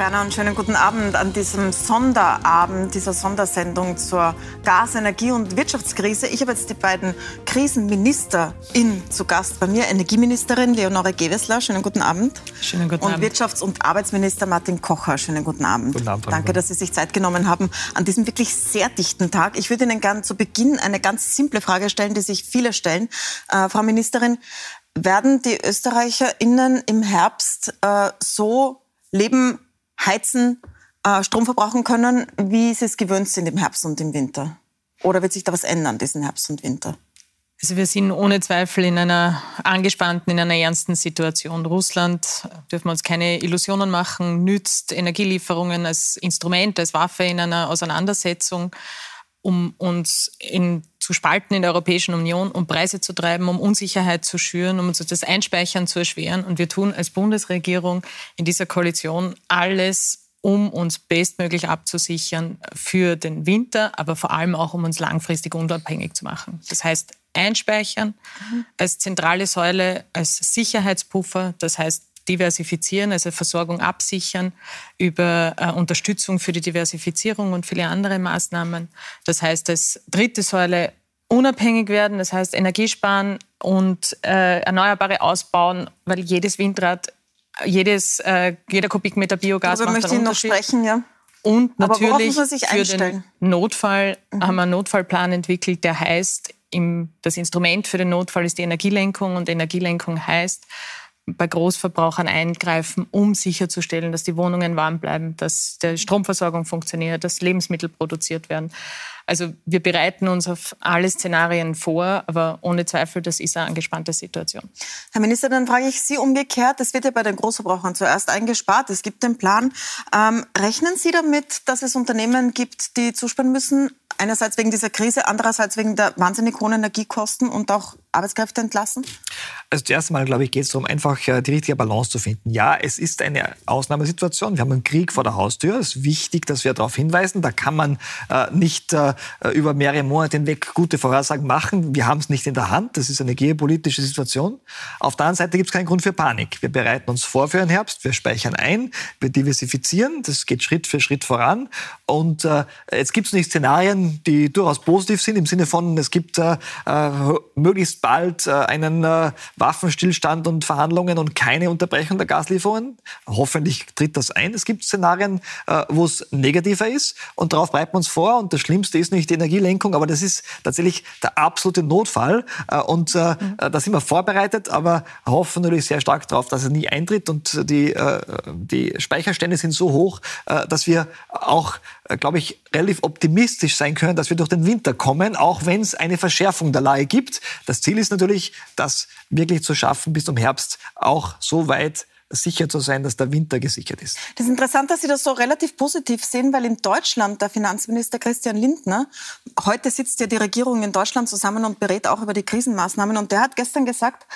Werner und schönen guten Abend an diesem Sonderabend, dieser Sondersendung zur Gas-, Energie- und Wirtschaftskrise. Ich habe jetzt die beiden KrisenministerInnen zu Gast bei mir. Energieministerin Leonore Gewessler, schönen guten Abend. Schönen guten und Abend. Und Wirtschafts- und Arbeitsminister Martin Kocher, schönen guten Abend. Guten Abend. Danke, dass Sie sich Zeit genommen haben an diesem wirklich sehr dichten Tag. Ich würde Ihnen gerne zu Beginn eine ganz simple Frage stellen, die sich viele stellen. Äh, Frau Ministerin, werden die ÖsterreicherInnen im Herbst äh, so leben, heizen, äh, Strom verbrauchen können, wie sie es gewöhnt sind im Herbst und im Winter? Oder wird sich da was ändern, diesen Herbst und Winter? Also wir sind ohne Zweifel in einer angespannten, in einer ernsten Situation. Russland, dürfen wir uns keine Illusionen machen, nützt Energielieferungen als Instrument, als Waffe in einer Auseinandersetzung, um uns in, zu spalten in der Europäischen Union, um Preise zu treiben, um Unsicherheit zu schüren, um uns das Einspeichern zu erschweren. Und wir tun als Bundesregierung in dieser Koalition alles, um uns bestmöglich abzusichern für den Winter, aber vor allem auch, um uns langfristig unabhängig zu machen. Das heißt, einspeichern als zentrale Säule, als Sicherheitspuffer, das heißt, diversifizieren, also Versorgung absichern, über äh, Unterstützung für die Diversifizierung und viele andere Maßnahmen. Das heißt, als dritte Säule unabhängig werden, das heißt Energiesparen und äh, Erneuerbare ausbauen, weil jedes Windrad jedes, äh, jeder Kubikmeter Biogas Darüber macht möchte ich noch sprechen, ja. Und natürlich für den Notfall mhm. haben wir einen Notfallplan entwickelt, der heißt, im, das Instrument für den Notfall ist die Energielenkung und Energielenkung heißt, bei Großverbrauchern eingreifen, um sicherzustellen, dass die Wohnungen warm bleiben, dass die Stromversorgung funktioniert, dass Lebensmittel produziert werden. Also wir bereiten uns auf alle Szenarien vor, aber ohne Zweifel, das ist eine angespannte Situation. Herr Minister, dann frage ich Sie umgekehrt. Es wird ja bei den Großverbrauchern zuerst eingespart. Es gibt den Plan. Ähm, rechnen Sie damit, dass es Unternehmen gibt, die zusparen müssen? Einerseits wegen dieser Krise, andererseits wegen der wahnsinnig hohen Energiekosten und auch Arbeitskräfte entlassen? Also zuerst einmal, glaube ich, geht es darum, einfach äh, die richtige Balance zu finden. Ja, es ist eine Ausnahmesituation. Wir haben einen Krieg vor der Haustür. Es ist wichtig, dass wir darauf hinweisen. Da kann man äh, nicht äh, über mehrere Monate hinweg gute Vorhersagen machen. Wir haben es nicht in der Hand. Das ist eine geopolitische Situation. Auf der anderen Seite gibt es keinen Grund für Panik. Wir bereiten uns vor für den Herbst. Wir speichern ein. Wir diversifizieren. Das geht Schritt für Schritt voran. Und äh, jetzt gibt es nicht Szenarien, die durchaus positiv sind, im Sinne von, es gibt äh, äh möglichst bald äh, einen äh, Waffenstillstand und Verhandlungen und keine Unterbrechung der Gaslieferungen. Hoffentlich tritt das ein. Es gibt Szenarien, äh, wo es negativer ist und darauf bereiten wir uns vor. Und das Schlimmste ist nicht die Energielenkung, aber das ist tatsächlich der absolute Notfall. Und mhm. da sind wir vorbereitet, aber hoffen natürlich sehr stark darauf, dass er nie eintritt. Und die, die Speicherstände sind so hoch, dass wir auch glaube ich, relativ optimistisch sein können, dass wir durch den Winter kommen, auch wenn es eine Verschärfung der Lage gibt. Das Ziel ist natürlich, das wirklich zu schaffen, bis zum Herbst auch so weit sicher zu sein, dass der Winter gesichert ist. Das ist interessant, dass Sie das so relativ positiv sehen, weil in Deutschland der Finanzminister Christian Lindner, heute sitzt ja die Regierung in Deutschland zusammen und berät auch über die Krisenmaßnahmen und der hat gestern gesagt,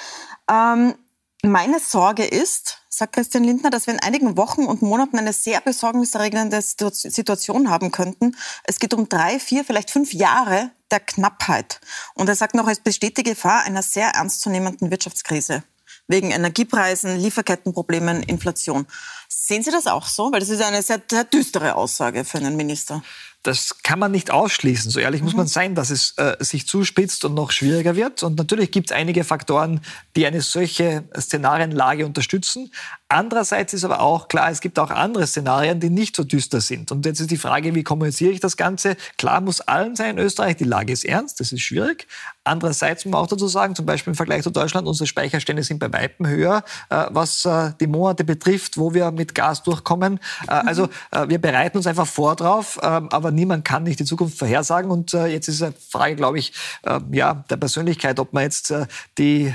ähm, meine Sorge ist, sagt Christian Lindner, dass wir in einigen Wochen und Monaten eine sehr besorgniserregende Situation haben könnten. Es geht um drei, vier, vielleicht fünf Jahre der Knappheit. Und er sagt noch, es besteht die Gefahr einer sehr ernstzunehmenden Wirtschaftskrise wegen Energiepreisen, Lieferkettenproblemen, Inflation. Sehen Sie das auch so? Weil das ist eine sehr, sehr düstere Aussage für einen Minister das kann man nicht ausschließen. So ehrlich mhm. muss man sein, dass es äh, sich zuspitzt und noch schwieriger wird. Und natürlich gibt es einige Faktoren, die eine solche Szenarienlage unterstützen. Andererseits ist aber auch klar, es gibt auch andere Szenarien, die nicht so düster sind. Und jetzt ist die Frage, wie kommuniziere ich das Ganze? Klar muss allen sein in Österreich, die Lage ist ernst, das ist schwierig. Andererseits muss man auch dazu sagen, zum Beispiel im Vergleich zu Deutschland, unsere Speicherstände sind bei Weitem höher, äh, was äh, die Monate betrifft, wo wir mit Gas durchkommen. Äh, mhm. Also äh, wir bereiten uns einfach vor drauf, ähm, aber niemand kann nicht die Zukunft vorhersagen. Und äh, jetzt ist eine Frage, glaube ich, äh, ja, der Persönlichkeit, ob man jetzt die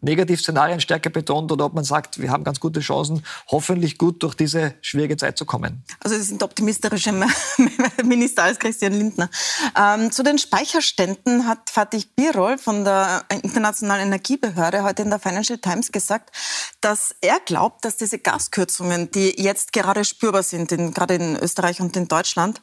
Negativszenarien stärker betont oder ob man sagt, wir haben ganz gute Chancen, hoffentlich gut durch diese schwierige Zeit zu kommen. Also Sie sind optimistischer Minister als Christian Lindner. Ähm, zu den Speicherständen hat Fatih Birol von der Internationalen Energiebehörde heute in der Financial Times gesagt, dass er glaubt, dass diese Gaskürzungen, die jetzt gerade spürbar sind, in, gerade in Österreich und in Deutschland,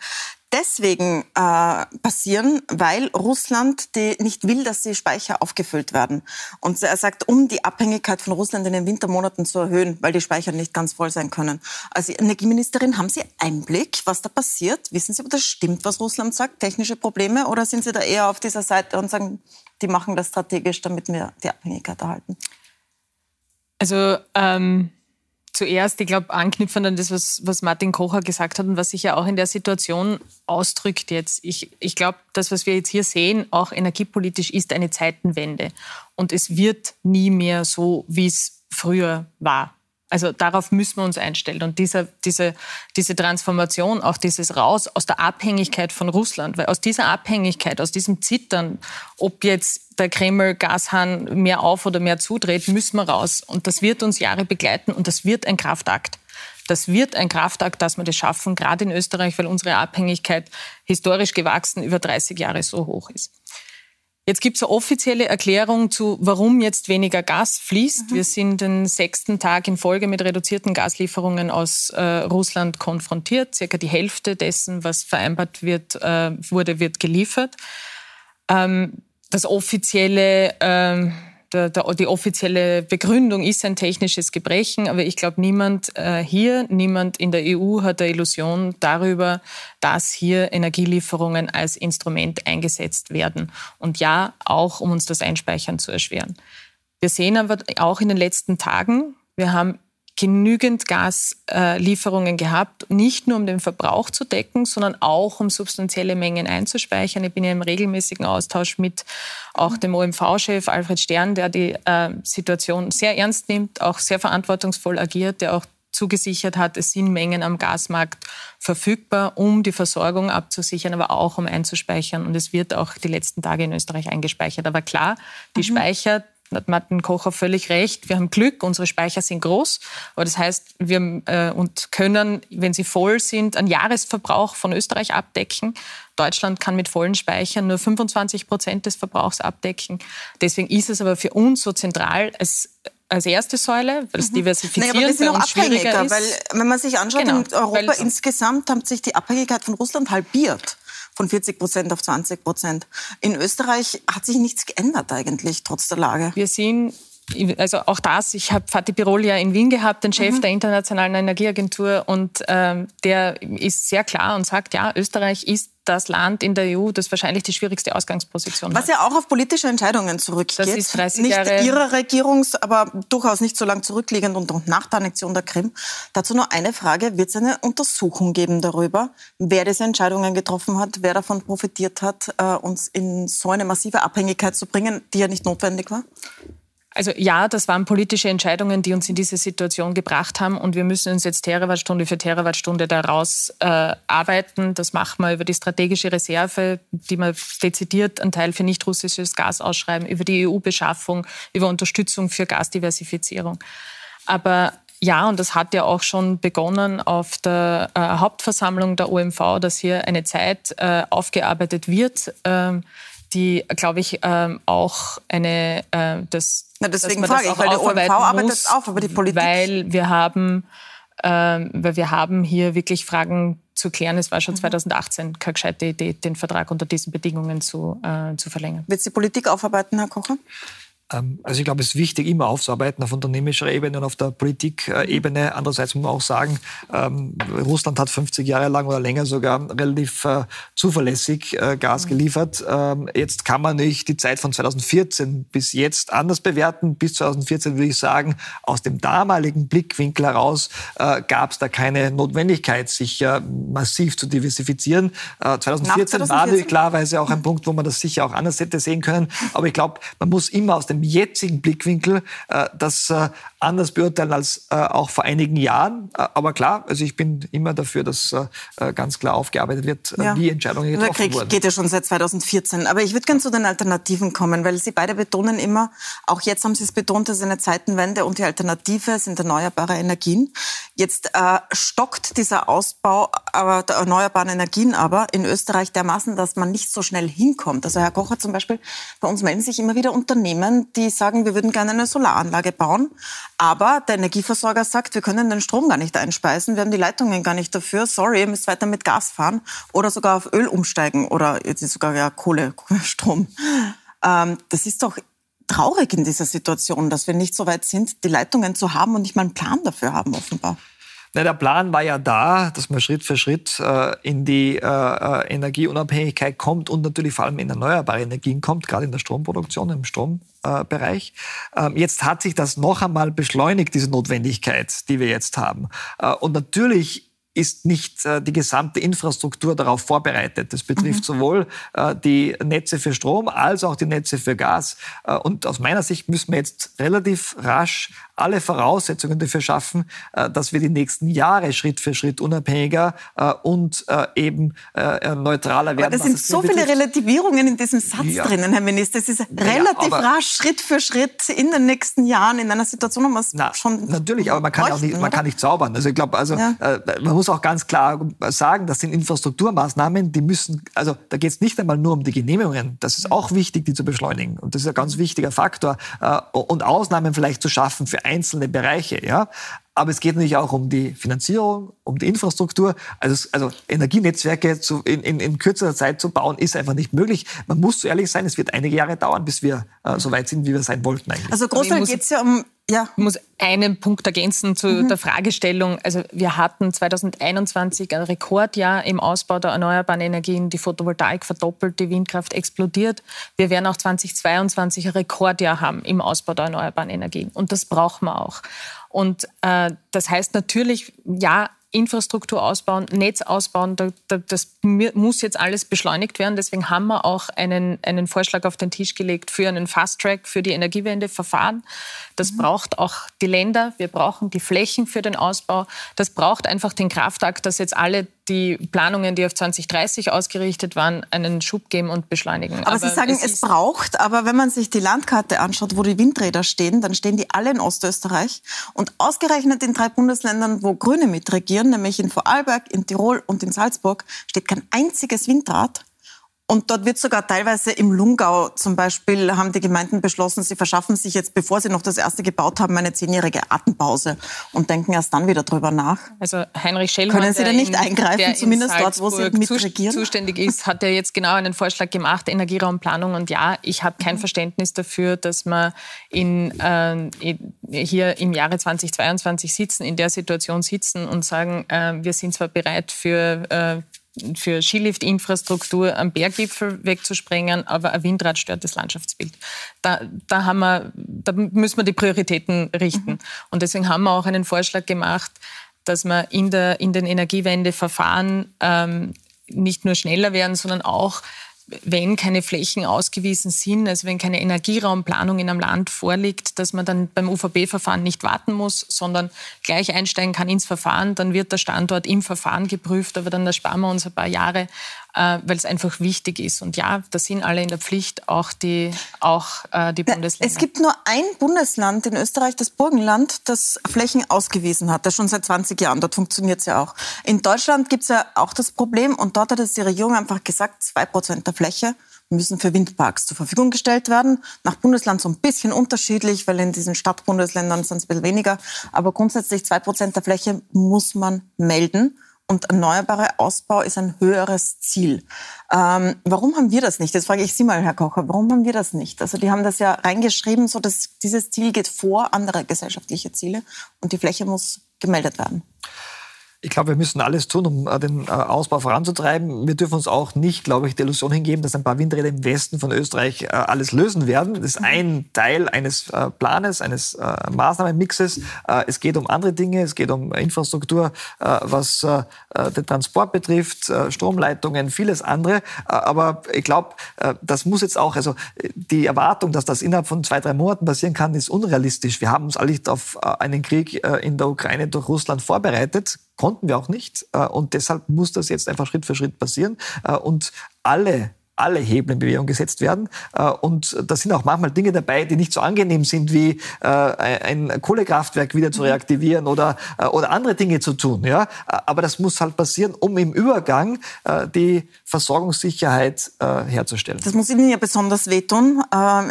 deswegen äh, passieren, weil Russland die nicht will, dass die Speicher aufgefüllt werden. Und er sagt, um die Abhängigkeit von Russland in den Wintermonaten zu erhöhen, weil die Speicher nicht ganz voll sein können. Also Energieministerin, haben Sie Einblick, was da passiert? Wissen Sie, ob das stimmt, was Russland sagt, technische Probleme? Oder sind Sie da eher auf dieser Seite und sagen, die machen das strategisch, damit wir die Abhängigkeit erhalten? Also ähm, zuerst, ich glaube, anknüpfend an das, was, was Martin Kocher gesagt hat und was sich ja auch in der Situation ausdrückt jetzt. Ich, ich glaube, das, was wir jetzt hier sehen, auch energiepolitisch, ist eine Zeitenwende. Und es wird nie mehr so, wie es früher war. Also darauf müssen wir uns einstellen. Und diese, diese, diese Transformation, auch dieses Raus aus der Abhängigkeit von Russland, weil aus dieser Abhängigkeit, aus diesem Zittern, ob jetzt der Kreml Gashahn mehr auf oder mehr zudreht, müssen wir raus. Und das wird uns Jahre begleiten und das wird ein Kraftakt. Das wird ein Kraftakt, dass wir das schaffen, gerade in Österreich, weil unsere Abhängigkeit historisch gewachsen über 30 Jahre so hoch ist. Jetzt gibt es eine offizielle Erklärung zu, warum jetzt weniger Gas fließt. Mhm. Wir sind den sechsten Tag in Folge mit reduzierten Gaslieferungen aus äh, Russland konfrontiert. Circa die Hälfte dessen, was vereinbart wird, äh, wurde, wird geliefert. Ähm, das offizielle ähm, der, der, die offizielle Begründung ist ein technisches Gebrechen, aber ich glaube, niemand äh, hier, niemand in der EU hat eine Illusion darüber, dass hier Energielieferungen als Instrument eingesetzt werden. Und ja, auch um uns das Einspeichern zu erschweren. Wir sehen aber auch in den letzten Tagen, wir haben genügend Gaslieferungen gehabt, nicht nur um den Verbrauch zu decken, sondern auch um substanzielle Mengen einzuspeichern. Ich bin ja im regelmäßigen Austausch mit auch dem OMV-Chef Alfred Stern, der die äh, Situation sehr ernst nimmt, auch sehr verantwortungsvoll agiert, der auch zugesichert hat, es sind Mengen am Gasmarkt verfügbar, um die Versorgung abzusichern, aber auch um einzuspeichern. Und es wird auch die letzten Tage in Österreich eingespeichert. Aber klar, die mhm. Speicher hat Martin Kocher völlig recht. Wir haben Glück, unsere Speicher sind groß. Aber das heißt, wir äh, und können, wenn sie voll sind, einen Jahresverbrauch von Österreich abdecken. Deutschland kann mit vollen Speichern nur 25 Prozent des Verbrauchs abdecken. Deswegen ist es aber für uns so zentral, als als erste Säule, weil das mhm. Diversifizieren naja, aber wir sind auch abhängiger, weil wenn man sich anschaut, genau, in Europa insgesamt hat sich die Abhängigkeit von Russland halbiert von 40 Prozent auf 20 Prozent. In Österreich hat sich nichts geändert eigentlich, trotz der Lage. Wir sehen also auch das, ich habe Fatih Birol ja in Wien gehabt, den Chef mhm. der Internationalen Energieagentur, und ähm, der ist sehr klar und sagt, ja, Österreich ist das Land in der EU, das wahrscheinlich die schwierigste Ausgangsposition Was hat. Was ja auch auf politische Entscheidungen zurückgeht. Das ist 30 nicht Jahre Ihrer Regierungs-, aber durchaus nicht so lang zurückliegend und nach der Annexion der Krim. Dazu nur eine Frage. Wird es eine Untersuchung geben darüber, wer diese Entscheidungen getroffen hat, wer davon profitiert hat, äh, uns in so eine massive Abhängigkeit zu bringen, die ja nicht notwendig war? Also ja, das waren politische Entscheidungen, die uns in diese Situation gebracht haben und wir müssen uns jetzt Terawattstunde für Terawattstunde daraus äh, arbeiten. Das machen wir über die strategische Reserve, die wir dezidiert einen Teil für nicht russisches Gas ausschreiben, über die EU-Beschaffung, über Unterstützung für Gasdiversifizierung. Aber ja, und das hat ja auch schon begonnen auf der äh, Hauptversammlung der OMV, dass hier eine Zeit äh, aufgearbeitet wird. Ähm, die, glaube ich, ähm, auch eine, äh, das, Na, deswegen frage ich, weil der OMV arbeitet muss, auf, aber die Politik... Weil wir haben, ähm, weil wir haben hier wirklich Fragen zu klären. Es war schon 2018 mhm. keine gescheite Idee, den Vertrag unter diesen Bedingungen zu, äh, zu verlängern. Wird die Politik aufarbeiten, Herr Kocher? Ähm, also ich glaube, es ist wichtig, immer aufzuarbeiten auf unternehmerischer Ebene und auf der Politikebene. Andererseits muss man auch sagen, ähm, Russland hat 50 Jahre lang oder länger sogar relativ äh, zuverlässig äh, Gas mhm. geliefert. Ähm, jetzt kann man nicht die Zeit von 2014 bis jetzt anders bewerten. Bis 2014 würde ich sagen, aus dem damaligen Blickwinkel heraus äh, gab es da keine Notwendigkeit, sich massiv zu diversifizieren. 2014, 2014 war klarweise auch ein Punkt, wo man das sicher auch anders hätte sehen können. Aber ich glaube, man muss immer aus dem jetzigen Blickwinkel äh, das äh, anders beurteilen als äh, auch vor einigen Jahren. Äh, aber klar, also ich bin immer dafür, dass äh, ganz klar aufgearbeitet wird, ja. wie Entscheidungen getroffen Der Krieg wurden. geht ja schon seit 2014. Aber ich würde gerne zu den Alternativen kommen, weil Sie beide betonen immer, auch jetzt haben Sie es betont, das ist eine Zeitenwende und die Alternative sind erneuerbare Energien. Jetzt äh, stockt dieser Ausbau der erneuerbaren Energien aber in Österreich dermaßen, dass man nicht so schnell hinkommt. Also Herr Kocher zum Beispiel, bei uns melden sich immer wieder Unternehmen, die sagen, wir würden gerne eine Solaranlage bauen, aber der Energieversorger sagt, wir können den Strom gar nicht einspeisen, wir haben die Leitungen gar nicht dafür, sorry, ihr müsst weiter mit Gas fahren oder sogar auf Öl umsteigen oder jetzt ist sogar ja Kohle, Strom. Ähm, das ist doch traurig in dieser Situation, dass wir nicht so weit sind, die Leitungen zu haben und nicht mal einen Plan dafür haben, offenbar. Na, der Plan war ja da, dass man Schritt für Schritt äh, in die äh, äh, Energieunabhängigkeit kommt und natürlich vor allem in erneuerbare Energien kommt, gerade in der Stromproduktion, im Strombereich. Ähm, jetzt hat sich das noch einmal beschleunigt, diese Notwendigkeit, die wir jetzt haben. Äh, und natürlich ist nicht äh, die gesamte Infrastruktur darauf vorbereitet. Das betrifft mhm. sowohl äh, die Netze für Strom als auch die Netze für Gas. Äh, und aus meiner Sicht müssen wir jetzt relativ rasch alle Voraussetzungen dafür schaffen, dass wir die nächsten Jahre Schritt für Schritt unabhängiger und eben neutraler werden. Aber da sind so viele Relativierungen in diesem Satz ja. drinnen, Herr Minister. Es ist relativ ja, rasch, Schritt für Schritt in den nächsten Jahren in einer Situation, wo man es schon Natürlich, aber man kann, auch nicht, man kann nicht zaubern. Also ich glaube, also ja. man muss auch ganz klar sagen, das sind Infrastrukturmaßnahmen, die müssen, also da geht es nicht einmal nur um die Genehmigungen. Das ist auch wichtig, die zu beschleunigen. Und das ist ein ganz wichtiger Faktor. Und Ausnahmen vielleicht zu schaffen für einzelne Bereiche. Ja? Aber es geht natürlich auch um die Finanzierung, um die Infrastruktur. Also, also Energienetzwerke zu, in, in, in kürzerer Zeit zu bauen, ist einfach nicht möglich. Man muss so ehrlich sein, es wird einige Jahre dauern, bis wir äh, so weit sind, wie wir sein wollten eigentlich. Also Großteil geht es ja um ja. Ich muss einen Punkt ergänzen zu mhm. der Fragestellung. Also wir hatten 2021 ein Rekordjahr im Ausbau der erneuerbaren Energien. Die Photovoltaik verdoppelt, die Windkraft explodiert. Wir werden auch 2022 ein Rekordjahr haben im Ausbau der erneuerbaren Energien. Und das brauchen wir auch. Und äh, das heißt natürlich, ja, Infrastruktur ausbauen, Netz ausbauen, da, da, das muss jetzt alles beschleunigt werden. Deswegen haben wir auch einen, einen Vorschlag auf den Tisch gelegt für einen Fast-Track für die Energiewende-Verfahren. Das mhm. braucht auch die Länder. Wir brauchen die Flächen für den Ausbau. Das braucht einfach den Kraftakt, dass jetzt alle die Planungen, die auf 2030 ausgerichtet waren, einen Schub geben und beschleunigen. Aber, aber Sie sagen, es, es braucht, aber wenn man sich die Landkarte anschaut, wo die Windräder stehen, dann stehen die alle in Ostösterreich. Und ausgerechnet in drei Bundesländern, wo Grüne mitregieren, nämlich in Vorarlberg, in Tirol und in Salzburg, steht kein einziges Windrad. Und dort wird sogar teilweise im Lungau zum Beispiel, haben die Gemeinden beschlossen, sie verschaffen sich jetzt, bevor sie noch das erste gebaut haben, eine zehnjährige Atempause und denken erst dann wieder drüber nach. Also Heinrich Schellmann, Können Sie da nicht in, eingreifen, zumindest dort, wo Sie mitregieren? zuständig ist, hat ja jetzt genau einen Vorschlag gemacht, Energieraumplanung. Und ja, ich habe kein mhm. Verständnis dafür, dass wir in, äh, hier im Jahre 2022 sitzen, in der Situation sitzen und sagen, äh, wir sind zwar bereit für äh, für Skilift-Infrastruktur am Berggipfel wegzusprengen, aber ein Windrad stört das Landschaftsbild. Da, da, haben wir, da müssen wir die Prioritäten richten. Mhm. Und deswegen haben wir auch einen Vorschlag gemacht, dass wir in, der, in den Energiewendeverfahren ähm, nicht nur schneller werden, sondern auch wenn keine Flächen ausgewiesen sind, also wenn keine Energieraumplanung in einem Land vorliegt, dass man dann beim UVB-Verfahren nicht warten muss, sondern gleich einsteigen kann ins Verfahren, dann wird der Standort im Verfahren geprüft, aber dann ersparen wir uns ein paar Jahre äh, weil es einfach wichtig ist. Und ja, da sind alle in der Pflicht, auch die, auch, äh, die Bundesländer. Es gibt nur ein Bundesland in Österreich, das Burgenland, das Flächen ausgewiesen hat. Das schon seit 20 Jahren. Dort funktioniert es ja auch. In Deutschland gibt es ja auch das Problem. Und dort hat es die Regierung einfach gesagt, zwei Prozent der Fläche müssen für Windparks zur Verfügung gestellt werden. Nach Bundesland so ein bisschen unterschiedlich, weil in diesen Stadtbundesländern sind es ein bisschen weniger. Aber grundsätzlich zwei Prozent der Fläche muss man melden und erneuerbare Ausbau ist ein höheres Ziel. Ähm, warum haben wir das nicht? Jetzt frage ich Sie mal, Herr Kocher, warum haben wir das nicht? Also die haben das ja reingeschrieben, so dass dieses Ziel geht vor andere gesellschaftliche Ziele und die Fläche muss gemeldet werden. Ich glaube, wir müssen alles tun, um äh, den äh, Ausbau voranzutreiben. Wir dürfen uns auch nicht, glaube ich, die Illusion hingeben, dass ein paar Windräder im Westen von Österreich äh, alles lösen werden. Das ist ein Teil eines Planes, eines Maßnahmenmixes. Es geht um andere Dinge. Es geht um Infrastruktur, was den Transport betrifft, Stromleitungen, vieles andere. Aber ich glaube, das muss jetzt auch, also die Erwartung, dass das innerhalb von zwei, drei Monaten passieren kann, ist unrealistisch. Wir haben uns alle auf einen Krieg in der Ukraine durch Russland vorbereitet konnten wir auch nicht. Äh, und deshalb muss das jetzt einfach Schritt für Schritt passieren. Äh, und alle alle Hebel in Bewegung gesetzt werden. Äh, und da sind auch manchmal Dinge dabei, die nicht so angenehm sind, wie äh, ein Kohlekraftwerk wieder zu mhm. reaktivieren oder, äh, oder andere Dinge zu tun. Ja? Aber das muss halt passieren, um im Übergang die Versorgungssicherheit herzustellen. Das muss Ihnen ja besonders wehtun.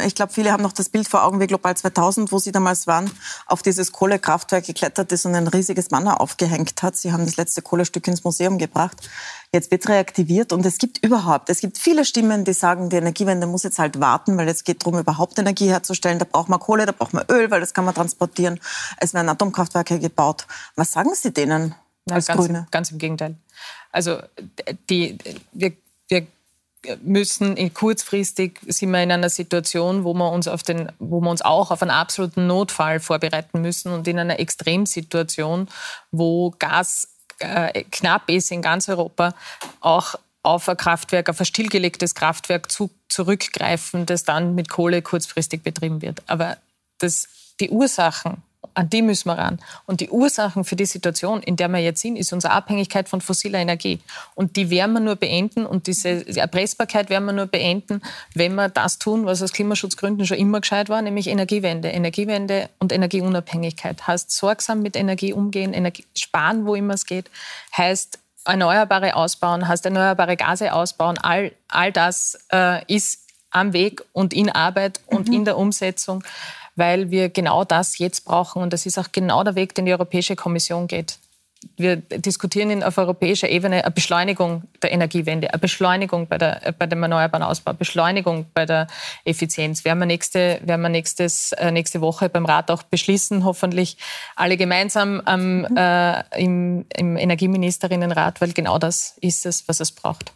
Ich glaube, viele haben noch das Bild vor Augen wie Global 2000, wo Sie damals waren, auf dieses Kohlekraftwerk geklettert ist und ein riesiges Banner aufgehängt hat. Sie haben das letzte Kohlestück ins Museum gebracht. Jetzt wird reaktiviert und es gibt überhaupt, es gibt viele Stimmen, die sagen, die Energiewende muss jetzt halt warten, weil es geht darum, überhaupt Energie herzustellen. Da braucht man Kohle, da braucht man Öl, weil das kann man transportieren. Es werden Atomkraftwerke gebaut. Was sagen Sie denen als ganz, Grüne? Ganz im Gegenteil. Also die, wir, wir müssen in kurzfristig sind wir in einer Situation, wo wir uns auf den, wo wir uns auch auf einen absoluten Notfall vorbereiten müssen und in einer Extremsituation, wo Gas äh, knapp ist in ganz Europa, auch auf ein Kraftwerk, auf ein stillgelegtes Kraftwerk zu, zurückgreifen, das dann mit Kohle kurzfristig betrieben wird. Aber das, die Ursachen an die müssen wir ran. Und die Ursachen für die Situation, in der wir jetzt sind, ist unsere Abhängigkeit von fossiler Energie. Und die werden wir nur beenden und diese Erpressbarkeit werden wir nur beenden, wenn wir das tun, was aus Klimaschutzgründen schon immer gescheit war, nämlich Energiewende. Energiewende und Energieunabhängigkeit heißt sorgsam mit Energie umgehen, Energie sparen, wo immer es geht, heißt Erneuerbare ausbauen, heißt erneuerbare Gase ausbauen. All, all das äh, ist am Weg und in Arbeit und mhm. in der Umsetzung weil wir genau das jetzt brauchen. Und das ist auch genau der Weg, den die Europäische Kommission geht. Wir diskutieren auf europäischer Ebene eine Beschleunigung der Energiewende, eine Beschleunigung bei, der, bei dem erneuerbaren Ausbau, Beschleunigung bei der Effizienz. Werden wir, nächste, werden wir nächstes, äh, nächste Woche beim Rat auch beschließen, hoffentlich alle gemeinsam ähm, mhm. äh, im, im Energieministerinnenrat, weil genau das ist es, was es braucht.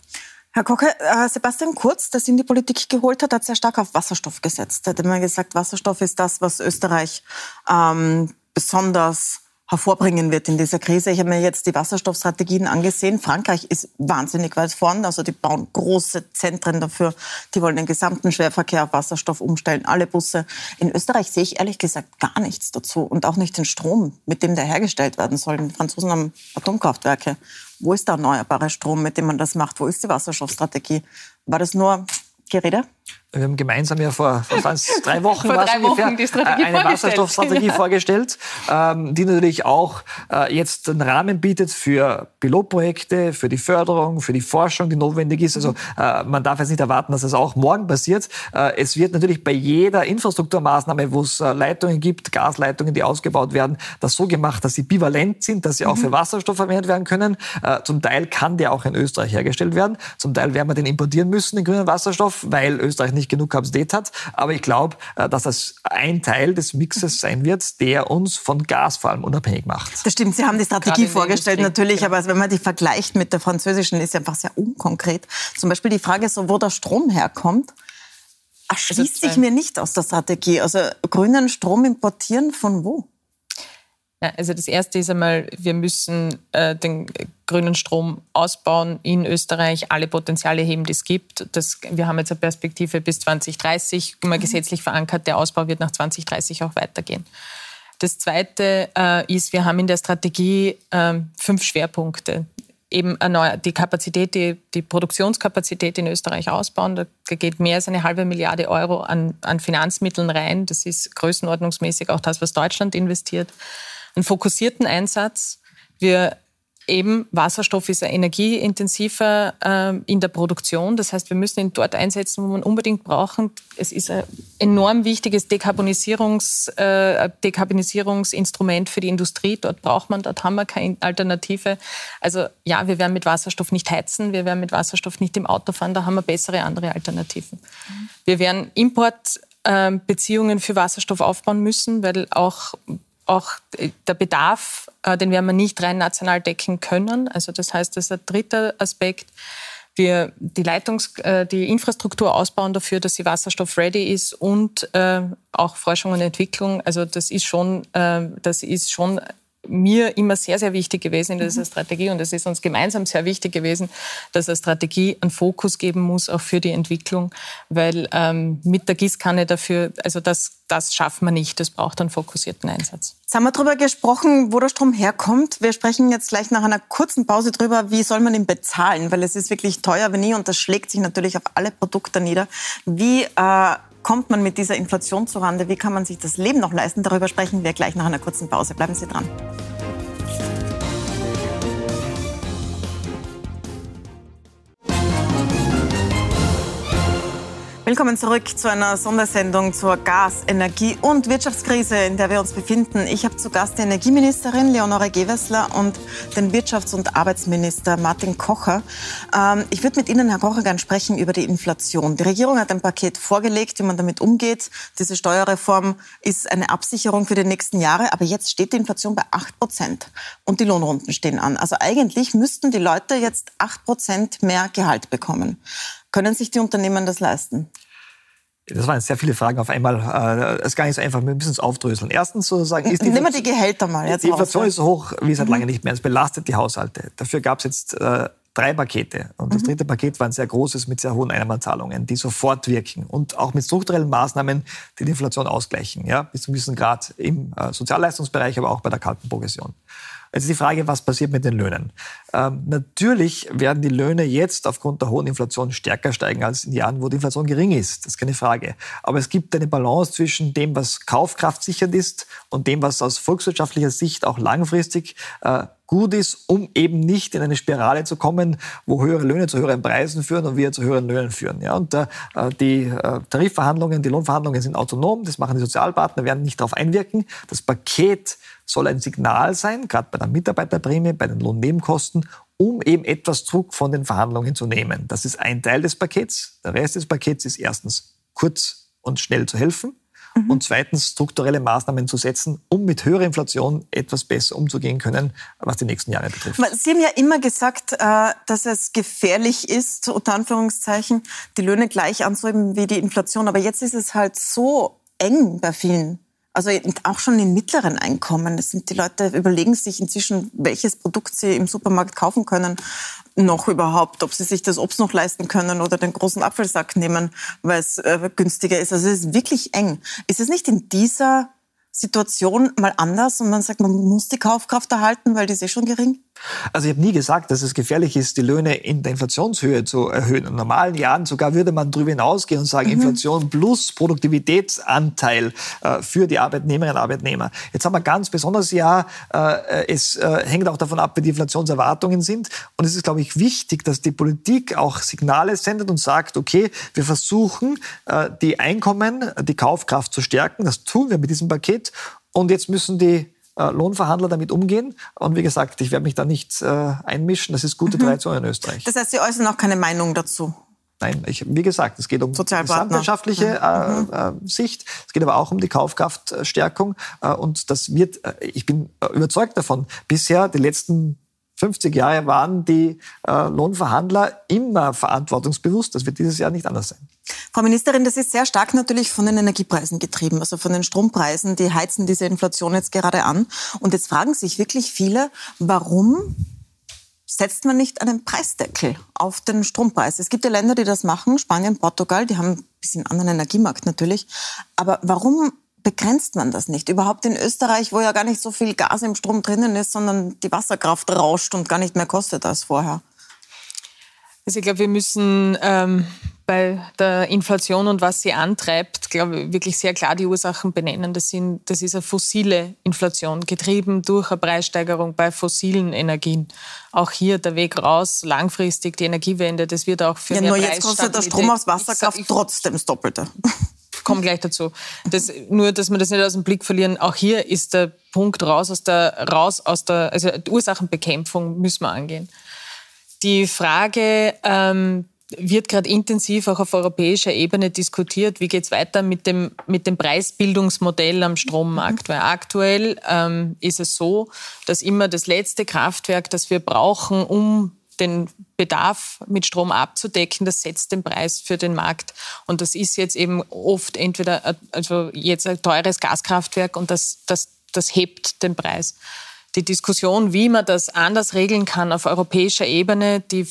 Herr Kocke, äh, Sebastian Kurz, der in die Politik geholt hat, hat sehr stark auf Wasserstoff gesetzt. Er hat immer gesagt, Wasserstoff ist das, was Österreich ähm, besonders hervorbringen wird in dieser Krise. Ich habe mir jetzt die Wasserstoffstrategien angesehen. Frankreich ist wahnsinnig weit vorn. Also die bauen große Zentren dafür. Die wollen den gesamten Schwerverkehr auf Wasserstoff umstellen, alle Busse. In Österreich sehe ich ehrlich gesagt gar nichts dazu und auch nicht den Strom, mit dem der hergestellt werden soll. Die Franzosen haben Atomkraftwerke. Wo ist der erneuerbare Strom, mit dem man das macht? Wo ist die Wasserstoffstrategie? War das nur Gerede? Wir haben gemeinsam ja vor, vor drei Wochen, vor drei Wochen die Strategie eine Wasserstoffstrategie genau. vorgestellt, ähm, die natürlich auch äh, jetzt einen Rahmen bietet für Pilotprojekte, für die Förderung, für die Forschung, die notwendig ist. Also äh, man darf jetzt nicht erwarten, dass das auch morgen passiert. Äh, es wird natürlich bei jeder Infrastrukturmaßnahme, wo es Leitungen gibt, Gasleitungen, die ausgebaut werden, das so gemacht, dass sie bivalent sind, dass sie auch mhm. für Wasserstoff verwendet werden können. Zum Teil kann der auch in Österreich hergestellt werden. Zum Teil werden wir den importieren müssen, den grünen Wasserstoff, weil Österreich nicht genug Kapazität hat. Aber ich glaube, äh, dass das ein Teil des Mixes sein wird, der uns von Gas vor allem unabhängig macht. Das stimmt. Sie haben die Strategie vorgestellt natürlich, ja. aber wenn man die vergleicht mit der französischen, ist sie einfach sehr unkonkret. Zum Beispiel die Frage, so, wo der Strom herkommt, erschließt sich mir nicht aus der Strategie. Also grünen Strom importieren von wo? Ja, also das Erste ist einmal, wir müssen äh, den grünen Strom ausbauen in Österreich, alle Potenziale heben, die es gibt. Das, wir haben jetzt eine Perspektive bis 2030, immer mhm. gesetzlich verankert. Der Ausbau wird nach 2030 auch weitergehen. Das Zweite äh, ist, wir haben in der Strategie äh, fünf Schwerpunkte. Eben die Kapazität, die, die Produktionskapazität in Österreich ausbauen. Da geht mehr als eine halbe Milliarde Euro an, an Finanzmitteln rein. Das ist größenordnungsmäßig auch das, was Deutschland investiert einen fokussierten Einsatz. Wir eben Wasserstoff ist energieintensiver äh, in der Produktion. Das heißt, wir müssen ihn dort einsetzen, wo ihn unbedingt brauchen. Es ist ein enorm wichtiges Dekarbonisierungs, äh, Dekarbonisierungsinstrument für die Industrie. Dort braucht man, dort haben wir keine Alternative. Also ja, wir werden mit Wasserstoff nicht heizen, wir werden mit Wasserstoff nicht im Auto fahren, da haben wir bessere andere Alternativen. Mhm. Wir werden Importbeziehungen für Wasserstoff aufbauen müssen, weil auch auch der Bedarf, äh, den werden wir nicht rein national decken können. Also das heißt, das ist ein dritter Aspekt. Wir die Leitungs-, äh, die Infrastruktur ausbauen dafür, dass sie wasserstoff-ready ist und äh, auch Forschung und Entwicklung. Also das ist schon, das ist schon mir immer sehr, sehr wichtig gewesen in dieser mhm. Strategie und es ist uns gemeinsam sehr wichtig gewesen, dass eine Strategie einen Fokus geben muss, auch für die Entwicklung, weil ähm, mit der Gießkanne dafür, also das, das schaffen wir nicht, das braucht einen fokussierten Einsatz. Jetzt haben wir darüber gesprochen, wo der Strom herkommt. Wir sprechen jetzt gleich nach einer kurzen Pause darüber, wie soll man ihn bezahlen, weil es ist wirklich teuer wie nie und das schlägt sich natürlich auf alle Produkte nieder. Wie äh, kommt man mit dieser Inflation zurande? Wie kann man sich das Leben noch leisten? Darüber sprechen wir gleich nach einer kurzen Pause. Bleiben Sie dran. Willkommen zurück zu einer Sondersendung zur Gas-, Energie- und Wirtschaftskrise, in der wir uns befinden. Ich habe zu Gast die Energieministerin Leonore Gewessler und den Wirtschafts- und Arbeitsminister Martin Kocher. Ähm, ich würde mit Ihnen, Herr Kocher, gerne sprechen über die Inflation. Die Regierung hat ein Paket vorgelegt, wie man damit umgeht. Diese Steuerreform ist eine Absicherung für die nächsten Jahre, aber jetzt steht die Inflation bei 8 Prozent und die Lohnrunden stehen an. Also eigentlich müssten die Leute jetzt 8 Prozent mehr Gehalt bekommen. Können sich die Unternehmen das leisten? Das waren sehr viele Fragen auf einmal. Es äh, ist gar nicht so einfach. Wir müssen es aufdröseln. Erstens sozusagen ist die, Nehmen wir die Gehälter mal jetzt Die Inflation raus, ist so hoch wie seit mhm. langem nicht mehr. Es belastet die Haushalte. Dafür gab es jetzt äh, drei Pakete. Und das mhm. dritte Paket war ein sehr großes mit sehr hohen Einnahmenzahlungen, die sofort wirken. Und auch mit strukturellen Maßnahmen, die die Inflation ausgleichen. Ja? Bis zu einem gewissen Grad im äh, Sozialleistungsbereich, aber auch bei der kalten Progression. Jetzt ist die Frage, was passiert mit den Löhnen? Ähm, natürlich werden die Löhne jetzt aufgrund der hohen Inflation stärker steigen als in Jahren, wo die Inflation gering ist. Das ist keine Frage. Aber es gibt eine Balance zwischen dem, was kaufkraftsichernd ist und dem, was aus volkswirtschaftlicher Sicht auch langfristig äh, gut ist, um eben nicht in eine Spirale zu kommen, wo höhere Löhne zu höheren Preisen führen und wir zu höheren Löhnen führen. Ja, und äh, die äh, Tarifverhandlungen, die Lohnverhandlungen sind autonom, das machen die Sozialpartner, werden nicht darauf einwirken. Das Paket soll ein Signal sein, gerade bei der Mitarbeiterprämie, bei den Lohnnebenkosten, um eben etwas Druck von den Verhandlungen zu nehmen. Das ist ein Teil des Pakets. Der Rest des Pakets ist erstens kurz und schnell zu helfen mhm. und zweitens strukturelle Maßnahmen zu setzen, um mit höherer Inflation etwas besser umzugehen können, was die nächsten Jahre betrifft. Sie haben ja immer gesagt, äh, dass es gefährlich ist, unter Anführungszeichen, die Löhne gleich anzuheben wie die Inflation. Aber jetzt ist es halt so eng bei vielen also auch schon in mittleren Einkommen. Es sind die Leute überlegen sich inzwischen, welches Produkt sie im Supermarkt kaufen können, noch überhaupt, ob sie sich das Obst noch leisten können oder den großen Apfelsack nehmen, weil es äh, günstiger ist. Also es ist wirklich eng. Ist es nicht in dieser Situation mal anders und man sagt, man muss die Kaufkraft erhalten, weil die ist eh schon gering? Also ich habe nie gesagt, dass es gefährlich ist, die Löhne in der Inflationshöhe zu erhöhen. In normalen Jahren sogar würde man darüber hinausgehen und sagen, mhm. Inflation plus Produktivitätsanteil äh, für die Arbeitnehmerinnen und Arbeitnehmer. Jetzt haben wir ein ganz besonderes Jahr. Äh, es äh, hängt auch davon ab, wie die Inflationserwartungen sind. Und es ist, glaube ich, wichtig, dass die Politik auch Signale sendet und sagt, okay, wir versuchen, äh, die Einkommen, die Kaufkraft zu stärken. Das tun wir mit diesem Paket. Und jetzt müssen die äh, Lohnverhandler damit umgehen. Und wie gesagt, ich werde mich da nicht äh, einmischen. Das ist gute mhm. Tradition in Österreich. Das heißt, Sie äußern auch keine Meinung dazu? Nein, ich, wie gesagt, es geht um gesamtwirtschaftliche mhm. äh, äh, Sicht, es geht aber auch um die Kaufkraftstärkung äh, und das wird, äh, ich bin überzeugt davon, bisher die letzten 50 Jahre waren die äh, Lohnverhandler immer verantwortungsbewusst. Das wird dieses Jahr nicht anders sein. Frau Ministerin, das ist sehr stark natürlich von den Energiepreisen getrieben, also von den Strompreisen. Die heizen diese Inflation jetzt gerade an. Und jetzt fragen sich wirklich viele, warum setzt man nicht einen Preisdeckel auf den Strompreis? Es gibt ja Länder, die das machen, Spanien, Portugal, die haben ein bisschen anderen Energiemarkt natürlich. Aber warum begrenzt man das nicht? Überhaupt in Österreich, wo ja gar nicht so viel Gas im Strom drinnen ist, sondern die Wasserkraft rauscht und gar nicht mehr kostet als vorher. Also ich glaube, wir müssen ähm, bei der Inflation und was sie antreibt, glaube ich, wirklich sehr klar die Ursachen benennen. Das, sind, das ist eine fossile Inflation, getrieben durch eine Preissteigerung bei fossilen Energien. Auch hier der Weg raus, langfristig die Energiewende, das wird auch für ja, mehr nur jetzt kostet der Strom aus Wasserkraft trotzdem das Doppelte komme gleich dazu. Das, nur, dass wir das nicht aus dem Blick verlieren. Auch hier ist der Punkt raus aus der, raus aus der, also die Ursachenbekämpfung müssen wir angehen. Die Frage ähm, wird gerade intensiv auch auf europäischer Ebene diskutiert. Wie geht es weiter mit dem, mit dem Preisbildungsmodell am Strommarkt? Weil aktuell ähm, ist es so, dass immer das letzte Kraftwerk, das wir brauchen, um den Bedarf mit Strom abzudecken, das setzt den Preis für den Markt. Und das ist jetzt eben oft entweder also jetzt ein teures Gaskraftwerk und das, das, das hebt den Preis. Die Diskussion, wie man das anders regeln kann auf europäischer Ebene, die,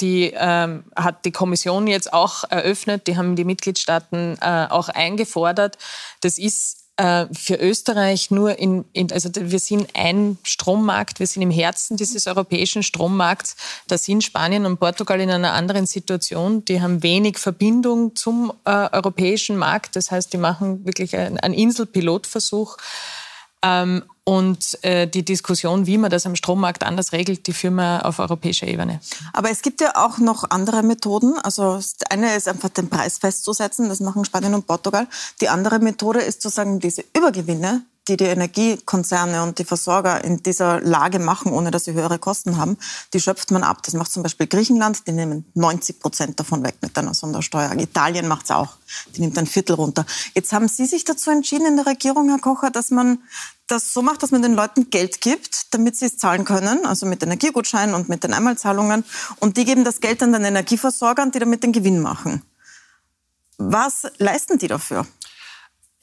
die ähm, hat die Kommission jetzt auch eröffnet. Die haben die Mitgliedstaaten äh, auch eingefordert. Das ist äh, für Österreich nur in, in, also wir sind ein Strommarkt, wir sind im Herzen dieses europäischen Strommarkts. Da sind Spanien und Portugal in einer anderen Situation. Die haben wenig Verbindung zum äh, europäischen Markt. Das heißt, die machen wirklich einen, einen Inselpilotversuch. Ähm, und äh, die Diskussion, wie man das am Strommarkt anders regelt, die führen wir auf europäischer Ebene. Aber es gibt ja auch noch andere Methoden. Also eine ist einfach den Preis festzusetzen, das machen Spanien und Portugal. Die andere Methode ist zu sagen, diese Übergewinne, die die Energiekonzerne und die Versorger in dieser Lage machen, ohne dass sie höhere Kosten haben, die schöpft man ab. Das macht zum Beispiel Griechenland, die nehmen 90 Prozent davon weg mit einer Sondersteuer. Italien macht es auch, die nimmt ein Viertel runter. Jetzt haben Sie sich dazu entschieden in der Regierung, Herr Kocher, dass man das so macht, dass man den Leuten Geld gibt, damit sie es zahlen können, also mit Energiegutscheinen und mit den Einmalzahlungen. Und die geben das Geld an den Energieversorgern, die damit den Gewinn machen. Was leisten die dafür?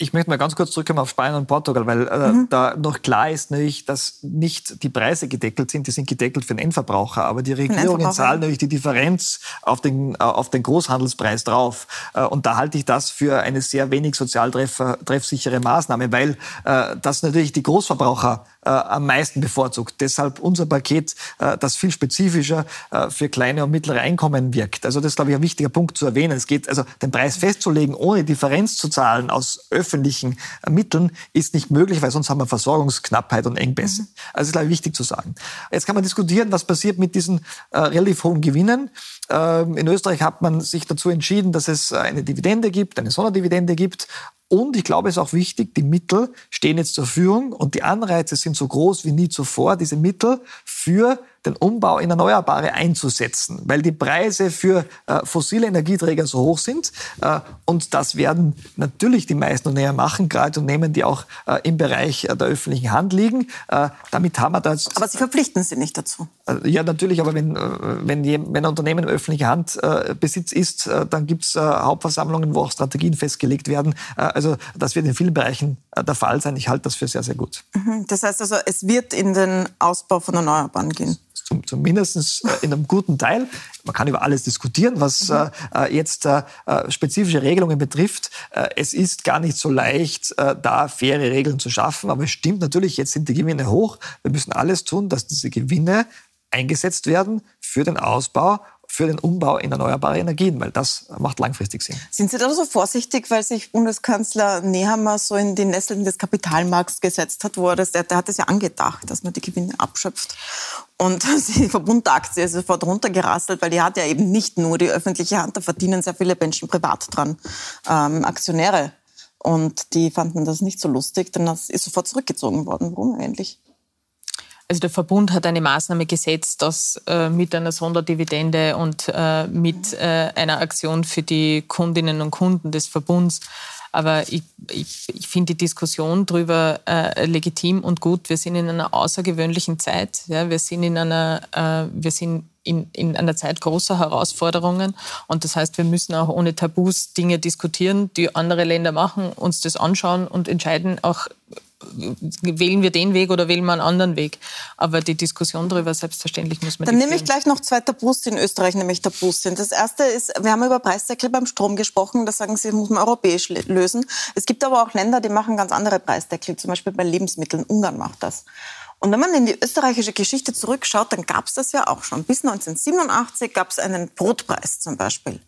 Ich möchte mal ganz kurz zurückkommen auf Spanien und Portugal, weil äh, mhm. da noch klar ist natürlich, dass nicht die Preise gedeckelt sind, die sind gedeckelt für den Endverbraucher, aber die Regierungen zahlen natürlich die Differenz auf den, äh, auf den Großhandelspreis drauf. Äh, und da halte ich das für eine sehr wenig sozial treffsichere Maßnahme, weil äh, das natürlich die Großverbraucher äh, am meisten bevorzugt. Deshalb unser Paket, äh, das viel spezifischer äh, für kleine und mittlere Einkommen wirkt. Also das ist, glaube ich, ein wichtiger Punkt zu erwähnen. Es geht also, den Preis festzulegen, ohne Differenz zu zahlen aus öffentlichen äh, Mitteln, ist nicht möglich, weil sonst haben wir Versorgungsknappheit und Engpässe. Mhm. Also das ist, glaube ich, wichtig zu sagen. Jetzt kann man diskutieren, was passiert mit diesen äh, relativ hohen Gewinnen. Ähm, in Österreich hat man sich dazu entschieden, dass es eine Dividende gibt, eine Sonderdividende gibt und ich glaube, es ist auch wichtig, die Mittel stehen jetzt zur Verfügung und die Anreize sind so groß wie nie zuvor, diese Mittel für den Umbau in Erneuerbare einzusetzen, weil die Preise für äh, fossile Energieträger so hoch sind. Äh, und das werden natürlich die meisten Unternehmen machen, gerade Unternehmen, die auch äh, im Bereich der öffentlichen Hand liegen. Äh, damit haben wir das. Aber Sie verpflichten Sie nicht dazu. Äh, ja, natürlich, aber wenn, wenn, wenn ein Unternehmen in öffentlicher Hand Besitz ist, dann gibt es Hauptversammlungen, wo auch Strategien festgelegt werden. also das wird in vielen Bereichen der Fall sein. Ich halte das für sehr, sehr gut. Mhm. Das heißt also, es wird in den Ausbau von Erneuerbaren gehen zumindest äh, in einem guten Teil. Man kann über alles diskutieren, was mhm. äh, jetzt äh, spezifische Regelungen betrifft. Äh, es ist gar nicht so leicht, äh, da faire Regeln zu schaffen. Aber es stimmt natürlich, jetzt sind die Gewinne hoch. Wir müssen alles tun, dass diese Gewinne eingesetzt werden für den Ausbau für den Umbau in erneuerbare Energien, weil das macht langfristig Sinn. Sind Sie da so vorsichtig, weil sich Bundeskanzler Nehammer so in die Nesseln des Kapitalmarkts gesetzt hat, wo er das, der, der hat es ja angedacht, dass man die Gewinne abschöpft. Und die Verbundaktie ist sofort runtergerasselt, weil die hat ja eben nicht nur die öffentliche Hand, da verdienen sehr viele Menschen privat dran, ähm, Aktionäre. Und die fanden das nicht so lustig, denn das ist sofort zurückgezogen worden. Warum eigentlich? Also der Verbund hat eine Maßnahme gesetzt, dass äh, mit einer Sonderdividende und äh, mit äh, einer Aktion für die Kundinnen und Kunden des Verbunds. Aber ich, ich, ich finde die Diskussion darüber äh, legitim und gut. Wir sind in einer außergewöhnlichen Zeit. Ja? Wir sind in einer, äh, wir sind in, in einer Zeit großer Herausforderungen. Und das heißt, wir müssen auch ohne Tabus Dinge diskutieren, die andere Länder machen, uns das anschauen und entscheiden auch wählen wir den Weg oder wählen wir einen anderen Weg. Aber die Diskussion darüber, selbstverständlich muss man Dann nehme ich gleich noch zwei Tabus, die in Österreich nämlich Tabus sind. Das erste ist, wir haben über Preisdeckel beim Strom gesprochen. Da sagen Sie, das muss man europäisch lösen. Es gibt aber auch Länder, die machen ganz andere Preisdeckel. Zum Beispiel bei Lebensmitteln. Ungarn macht das. Und wenn man in die österreichische Geschichte zurückschaut, dann gab es das ja auch schon. Bis 1987 gab es einen Brotpreis zum Beispiel.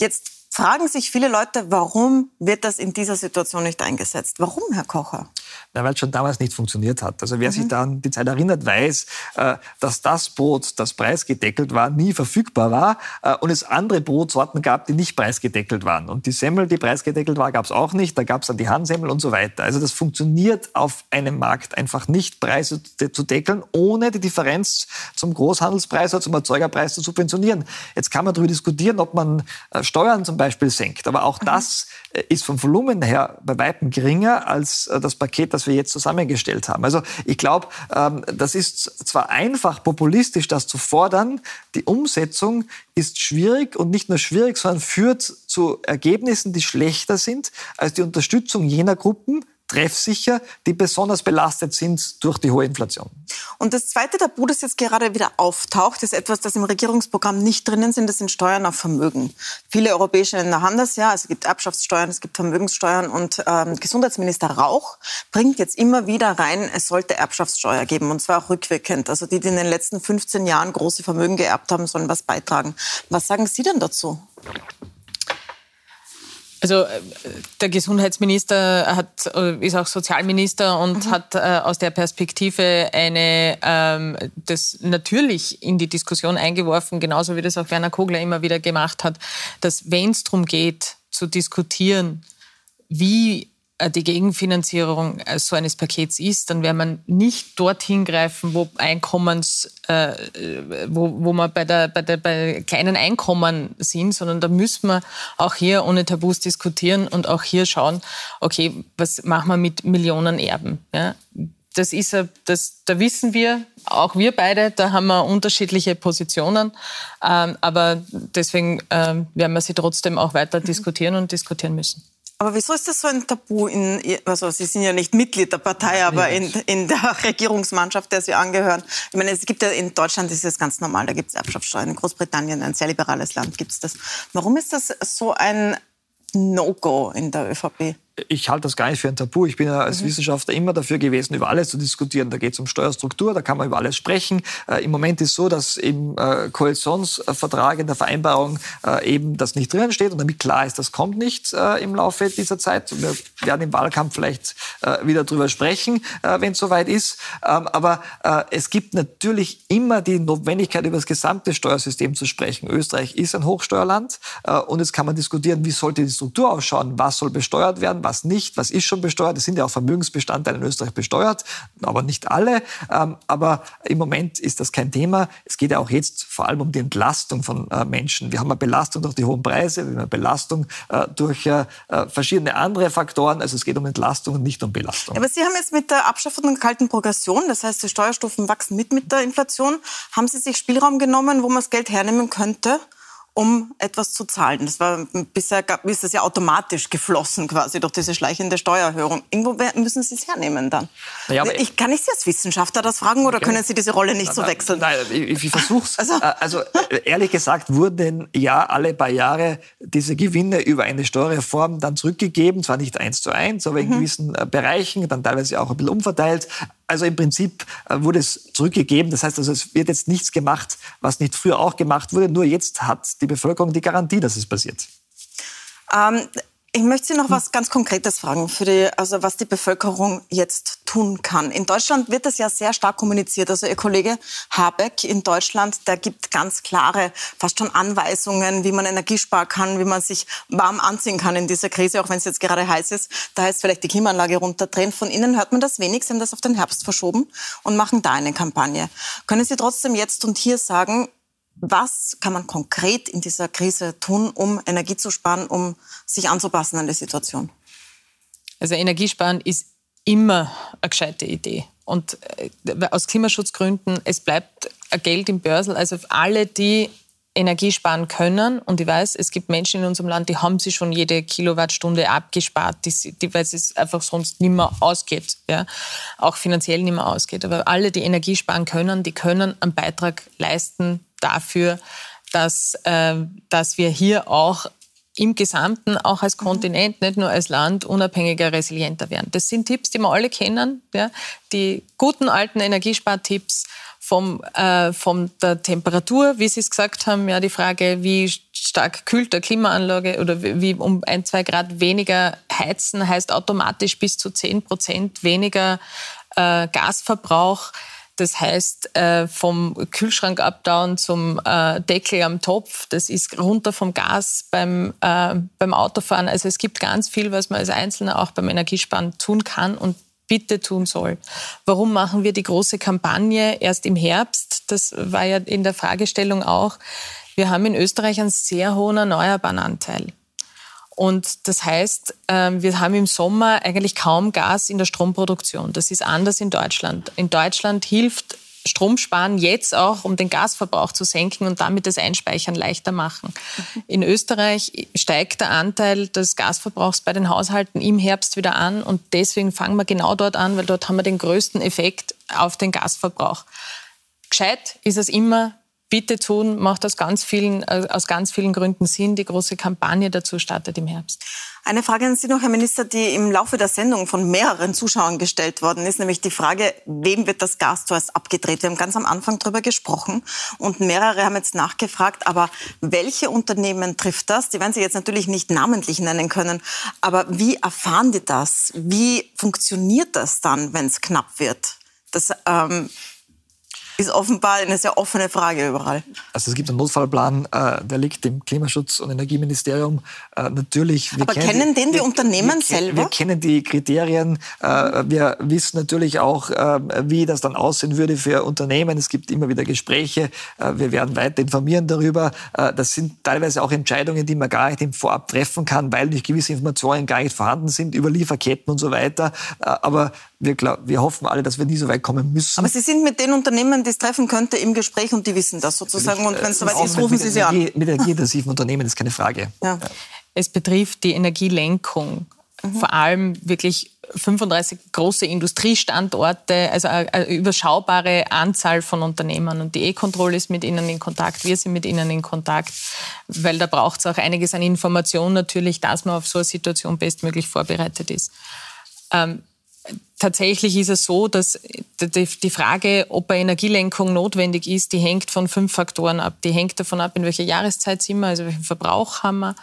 Jetzt fragen sich viele Leute, warum wird das in dieser Situation nicht eingesetzt? Warum, Herr Kocher? Na, weil es schon damals nicht funktioniert hat. Also wer mhm. sich dann die Zeit erinnert, weiß, äh, dass das Brot, das preisgedeckelt war, nie verfügbar war äh, und es andere Brotsorten gab, die nicht preisgedeckelt waren. Und die Semmel, die preisgedeckelt war, gab es auch nicht. Da gab es dann die Handsemmel und so weiter. Also das funktioniert auf einem Markt einfach nicht, Preise zu deckeln, ohne die Differenz zum Großhandelspreis oder zum Erzeugerpreis zu subventionieren. Jetzt kann man darüber diskutieren, ob man äh, Steuern zum Beispiel Beispiel senkt. Aber auch mhm. das äh, ist vom Volumen her bei weitem geringer als äh, das Paket, das wir jetzt zusammengestellt haben. Also ich glaube, ähm, das ist zwar einfach populistisch, das zu fordern, die Umsetzung ist schwierig und nicht nur schwierig, sondern führt zu Ergebnissen, die schlechter sind als die Unterstützung jener Gruppen, treffsicher, die besonders belastet sind durch die hohe Inflation. Und das zweite Tabu, das jetzt gerade wieder auftaucht, ist etwas, das im Regierungsprogramm nicht drinnen sind, das sind Steuern auf Vermögen. Viele europäische Länder haben das ja, also es gibt Erbschaftssteuern, es gibt Vermögenssteuern und ähm, Gesundheitsminister Rauch bringt jetzt immer wieder rein, es sollte Erbschaftssteuer geben und zwar auch rückwirkend. Also die, die in den letzten 15 Jahren große Vermögen geerbt haben, sollen was beitragen. Was sagen Sie denn dazu? Also äh, der Gesundheitsminister hat, äh, ist auch Sozialminister und mhm. hat äh, aus der Perspektive eine ähm, das natürlich in die Diskussion eingeworfen, genauso wie das auch Werner Kogler immer wieder gemacht hat, dass wenn es darum geht zu diskutieren, wie die Gegenfinanzierung äh, so eines Pakets ist, dann wäre man nicht dorthin greifen, wo Einkommens, äh, wo, wo man bei, der, bei, der, bei kleinen Einkommen sind, sondern da müssen wir auch hier ohne Tabus diskutieren und auch hier schauen, okay, was machen wir mit Millionen Erben? Ja? Das ist, das, da wissen wir, auch wir beide, da haben wir unterschiedliche Positionen. Ähm, aber deswegen ähm, werden wir sie trotzdem auch weiter diskutieren und diskutieren müssen. Aber wieso ist das so ein Tabu? In, also Sie sind ja nicht Mitglied der Partei, aber in, in der Regierungsmannschaft, der Sie angehören. Ich meine, es gibt ja in Deutschland ist das ganz normal, da gibt es Erbschaftssteuern. In Großbritannien, ein sehr liberales Land, gibt es das. Warum ist das so ein No-Go in der ÖVP? Ich halte das gar nicht für ein Tabu. Ich bin ja als mhm. Wissenschaftler immer dafür gewesen, über alles zu diskutieren. Da geht es um Steuerstruktur, da kann man über alles sprechen. Äh, Im Moment ist es so, dass im äh, Koalitionsvertrag, in der Vereinbarung äh, eben das nicht drinnen steht und damit klar ist, das kommt nicht äh, im Laufe dieser Zeit. Wir werden im Wahlkampf vielleicht äh, wieder drüber sprechen, äh, wenn es soweit ist. Ähm, aber es gibt natürlich immer die Notwendigkeit, über das gesamte Steuersystem zu sprechen. Österreich ist ein Hochsteuerland und jetzt kann man diskutieren, wie sollte die Struktur ausschauen, was soll besteuert werden, was nicht, was ist schon besteuert. Es sind ja auch Vermögensbestandteile in Österreich besteuert, aber nicht alle. Ähm, aber im Moment ist das kein Thema. Es geht ja auch jetzt vor allem um die Entlastung von äh, Menschen. Wir haben eine Belastung durch die hohen Preise, wir haben eine Belastung äh, durch äh, verschiedene andere Faktoren. Also es geht um Entlastung und nicht um Belastung. Aber Sie haben jetzt mit der Abschaffung der kalten Progression, das heißt, die Steuerstufen wachsen mit mit der Inflation, haben Sie sich Spielraum genommen, wo man das Geld hernehmen könnte? Um etwas zu zahlen. Das war bisher gab, ist das ja automatisch geflossen quasi durch diese schleichende Steuererhöhung. Irgendwo müssen Sie es hernehmen dann. Ja, ich, kann ich Sie als Wissenschaftler das fragen oder okay. können Sie diese Rolle nicht so wechseln? Nein, ich, ich versuche es. Also, also äh, ehrlich gesagt wurden ja alle paar Jahre diese Gewinne über eine Steuerreform dann zurückgegeben, zwar nicht eins zu eins, aber in mhm. gewissen äh, Bereichen, dann teilweise auch ein bisschen umverteilt. Also im Prinzip äh, wurde es zurückgegeben. Das heißt also, es wird jetzt nichts gemacht, was nicht früher auch gemacht wurde. Nur jetzt hat die Bevölkerung die Garantie, dass es passiert. Ähm, ich möchte Sie noch was ganz Konkretes fragen, für die, also was die Bevölkerung jetzt tun kann. In Deutschland wird das ja sehr stark kommuniziert. Also Ihr Kollege Habeck in Deutschland, der gibt ganz klare, fast schon Anweisungen, wie man Energie sparen kann, wie man sich warm anziehen kann in dieser Krise, auch wenn es jetzt gerade heiß ist. Da heißt vielleicht die Klimaanlage runterdrehen. Von Ihnen hört man das wenig. Sie haben das auf den Herbst verschoben und machen da eine Kampagne. Können Sie trotzdem jetzt und hier sagen, was kann man konkret in dieser Krise tun, um Energie zu sparen, um sich anzupassen an die Situation? Also Energiesparen ist immer eine gescheite Idee. Und äh, aus Klimaschutzgründen, es bleibt Geld im Börsel. Also alle, die Energie sparen können. Und ich weiß, es gibt Menschen in unserem Land, die haben sich schon jede Kilowattstunde abgespart, die, die, weil es einfach sonst nicht mehr ausgeht, ja? auch finanziell nicht mehr ausgeht. Aber alle, die Energie sparen können, die können einen Beitrag leisten dafür, dass, äh, dass wir hier auch im Gesamten, auch als Kontinent, nicht nur als Land, unabhängiger, resilienter werden. Das sind Tipps, die wir alle kennen. Ja? Die guten alten Energiespartipps vom, äh, von der Temperatur, wie Sie es gesagt haben, ja, die Frage, wie stark kühlt der Klimaanlage oder wie um ein, zwei Grad weniger heizen, heißt automatisch bis zu zehn Prozent weniger äh, Gasverbrauch. Das heißt, äh, vom Kühlschrank abdown zum äh, Deckel am Topf, das ist runter vom Gas beim, äh, beim Autofahren. Also es gibt ganz viel, was man als Einzelner auch beim Energiesparen tun kann und bitte tun soll. Warum machen wir die große Kampagne erst im Herbst? Das war ja in der Fragestellung auch. Wir haben in Österreich einen sehr hohen erneuerbaren Anteil. Und das heißt, ähm, wir haben im Sommer eigentlich kaum Gas in der Stromproduktion. Das ist anders in Deutschland. In Deutschland hilft Strom sparen, jetzt auch, um den Gasverbrauch zu senken und damit das Einspeichern leichter machen. In Österreich steigt der Anteil des Gasverbrauchs bei den Haushalten im Herbst wieder an und deswegen fangen wir genau dort an, weil dort haben wir den größten Effekt auf den Gasverbrauch. Gescheit ist es immer, bitte tun, macht aus ganz vielen, äh, aus ganz vielen Gründen Sinn. Die große Kampagne dazu startet im Herbst. Eine Frage an Sie noch, Herr Minister, die im Laufe der Sendung von mehreren Zuschauern gestellt worden ist, nämlich die Frage, wem wird das Gas zuerst abgedreht? Wir haben ganz am Anfang darüber gesprochen und mehrere haben jetzt nachgefragt, aber welche Unternehmen trifft das? Die werden Sie jetzt natürlich nicht namentlich nennen können, aber wie erfahren die das? Wie funktioniert das dann, wenn es knapp wird? Das, ähm, ist offenbar eine sehr offene Frage überall. Also es gibt einen Notfallplan, äh, der liegt im Klimaschutz- und Energieministerium. Äh, natürlich. Aber kennen den die wir, Unternehmen wir, selber? Wir kennen die Kriterien. Äh, wir wissen natürlich auch, äh, wie das dann aussehen würde für Unternehmen. Es gibt immer wieder Gespräche. Äh, wir werden weiter informieren darüber. Äh, das sind teilweise auch Entscheidungen, die man gar nicht im Vorab treffen kann, weil nicht gewisse Informationen gar nicht vorhanden sind über Lieferketten und so weiter. aber wir, glaub, wir hoffen alle, dass wir nie so weit kommen müssen. Aber Sie sind mit den Unternehmen, die es treffen könnte, im Gespräch und die wissen das sozusagen. Und wenn es soweit ist, rufen Sie sie an. Mit energieintensiven Unternehmen ist keine Frage. Ja. Es betrifft die Energielenkung. Mhm. Vor allem wirklich 35 große Industriestandorte, also eine überschaubare Anzahl von Unternehmen. Und die E-Control ist mit ihnen in Kontakt, wir sind mit ihnen in Kontakt, weil da braucht es auch einiges an Information natürlich, dass man auf so eine Situation bestmöglich vorbereitet ist. Ähm, tatsächlich ist es so, dass die Frage, ob eine Energielenkung notwendig ist, die hängt von fünf Faktoren ab. Die hängt davon ab, in welcher Jahreszeit sind wir, also welchen Verbrauch haben wir,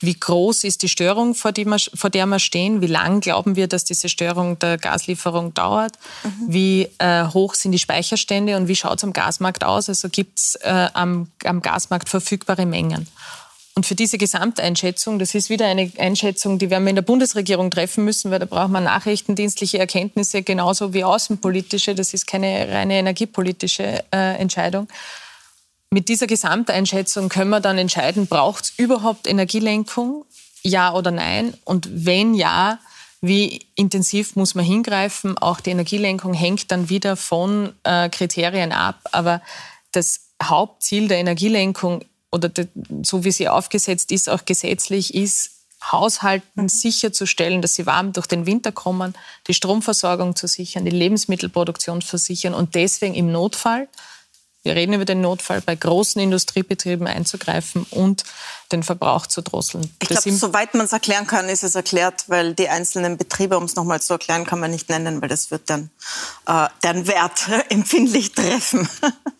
wie groß ist die Störung, vor, die wir, vor der wir stehen? Wie lang glauben wir, dass diese Störung der Gaslieferung dauert? Mhm. Wie äh, hoch sind die Speicherstände und wie schaut es am Gasmarkt aus? Also gibt es äh, am, am Gasmarkt verfügbare Mengen? Und für diese Gesamteinschätzung, das ist wieder eine Einschätzung, die werden wir in der Bundesregierung treffen müssen, weil da braucht man nachrichtendienstliche Erkenntnisse genauso wie außenpolitische. Das ist keine reine energiepolitische äh, Entscheidung. Mit dieser Gesamteinschätzung können wir dann entscheiden, braucht es überhaupt Energielenkung? Ja oder nein? Und wenn ja, wie intensiv muss man hingreifen? Auch die Energielenkung hängt dann wieder von äh, Kriterien ab. Aber das Hauptziel der Energielenkung oder so wie sie aufgesetzt ist, auch gesetzlich ist, Haushalten mhm. sicherzustellen, dass sie warm durch den Winter kommen, die Stromversorgung zu sichern, die Lebensmittelproduktion zu sichern und deswegen im Notfall wir reden über den Notfall, bei großen Industriebetrieben einzugreifen und den Verbrauch zu drosseln. Ich glaube, soweit man es erklären kann, ist es erklärt, weil die einzelnen Betriebe, um es nochmal zu erklären, kann man nicht nennen, weil das wird dann äh, deren Wert empfindlich treffen.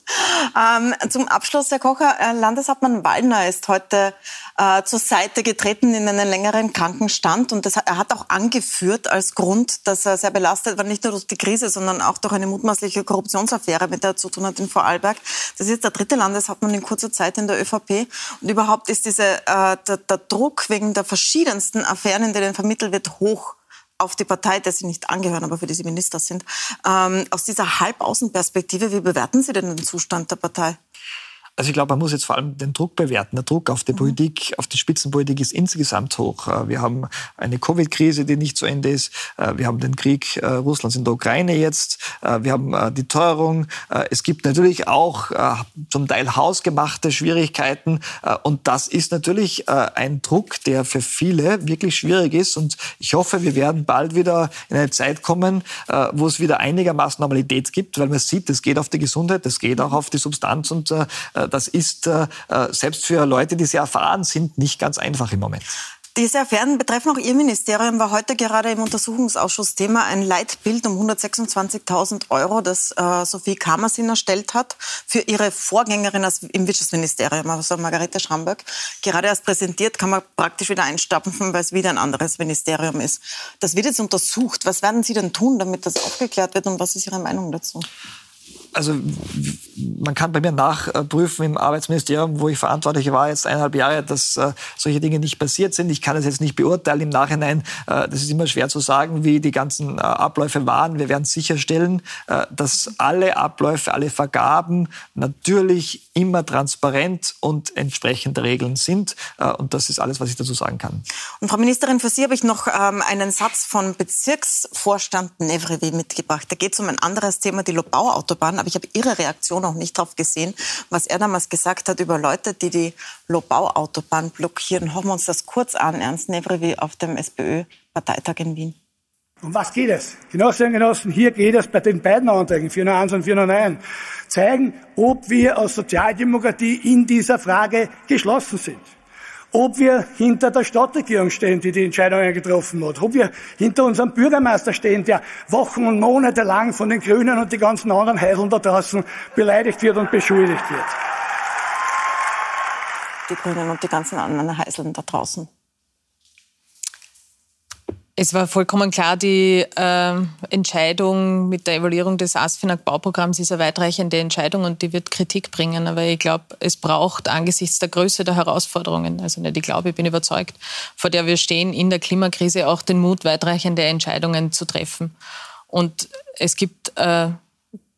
ähm, zum Abschluss, Herr Kocher, äh, Landeshauptmann Wallner ist heute äh, zur Seite getreten in einen längeren Krankenstand und das, er hat auch angeführt als Grund, dass er sehr belastet war, nicht nur durch die Krise, sondern auch durch eine mutmaßliche Korruptionsaffäre, mit der er zu tun hat in Vorarlberg. Das ist jetzt der dritte Landeshauptmann in kurzer Zeit in der ÖVP und überhaupt ist diese diese, äh, der, der Druck wegen der verschiedensten Affären, in denen vermittelt wird, hoch auf die Partei, der Sie nicht angehören, aber für die Sie Minister sind. Ähm, aus dieser Halbaußenperspektive, wie bewerten Sie denn den Zustand der Partei? Also ich glaube, man muss jetzt vor allem den Druck bewerten. Der Druck auf die mhm. Politik, auf die Spitzenpolitik ist insgesamt hoch. Äh, wir haben eine Covid-Krise, die nicht zu Ende ist. Äh, wir haben den Krieg äh, Russlands in der Ukraine jetzt. Wir haben die Teuerung. Es gibt natürlich auch zum Teil hausgemachte Schwierigkeiten. Und das ist natürlich ein Druck, der für viele wirklich schwierig ist. Und ich hoffe, wir werden bald wieder in eine Zeit kommen, wo es wieder einigermaßen Normalität gibt, weil man sieht, es geht auf die Gesundheit, es geht auch auf die Substanz und das ist äh, äh, selbst für Leute, die sehr erfahren sind, nicht ganz einfach im Moment. Diese Affären betreffen auch Ihr Ministerium, war heute gerade im Untersuchungsausschuss Thema ein Leitbild um 126.000 Euro, das äh, Sophie Kamersin erstellt hat für ihre Vorgängerin im Wirtschaftsministerium, also Margarete Schramberg. Gerade erst präsentiert, kann man praktisch wieder einstapfen, weil es wieder ein anderes Ministerium ist. Das wird jetzt untersucht. Was werden Sie denn tun, damit das aufgeklärt wird und was ist Ihre Meinung dazu? also man kann bei mir nachprüfen im Arbeitsministerium, wo ich verantwortlich war, jetzt eineinhalb Jahre, dass äh, solche Dinge nicht passiert sind. Ich kann das jetzt nicht beurteilen im Nachhinein. Äh, das ist immer schwer zu sagen, wie die ganzen äh, Abläufe waren. Wir werden sicherstellen, dass alle Abläufe, alle Vergaben natürlich immer transparent und entsprechend Regeln sind. Und das ist alles, was ich dazu sagen kann. Und Frau Ministerin, für Sie habe ich noch ähm, einen Satz von Bezirksvorstand Nevrevi mitgebracht. Da geht es um ein anderes Thema, die Lobau-Autobahn. Aber ich habe Ihre Reaktion auch nicht darauf gesehen, was er damals gesagt hat über Leute, die die Lobau-Autobahn blockieren. Hören wir uns das kurz an, Ernst Nevrevi auf dem SPÖ-Parteitag in Wien. Um was geht es? Genossinnen und Genossen, hier geht es bei den beiden Anträgen, 401 und 409, zeigen, ob wir als Sozialdemokratie in dieser Frage geschlossen sind. Ob wir hinter der Stadtregierung stehen, die die Entscheidungen getroffen hat. Ob wir hinter unserem Bürgermeister stehen, der Wochen und Monate lang von den Grünen und die ganzen anderen Heideln da draußen beleidigt wird und beschuldigt wird. Die Grünen und die ganzen anderen Heiseln da draußen. Es war vollkommen klar, die äh, Entscheidung mit der Evaluierung des ASFINAG-Bauprogramms ist eine weitreichende Entscheidung und die wird Kritik bringen. Aber ich glaube, es braucht angesichts der Größe der Herausforderungen, also nicht ich glaube, ich bin überzeugt, vor der wir stehen, in der Klimakrise auch den Mut, weitreichende Entscheidungen zu treffen. Und es gibt äh,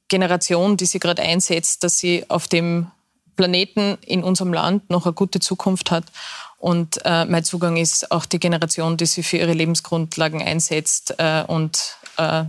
Generation, die sich gerade einsetzt, dass sie auf dem Planeten in unserem Land noch eine gute Zukunft hat. Und äh, mein Zugang ist auch die Generation, die sich für ihre Lebensgrundlagen einsetzt äh, und äh,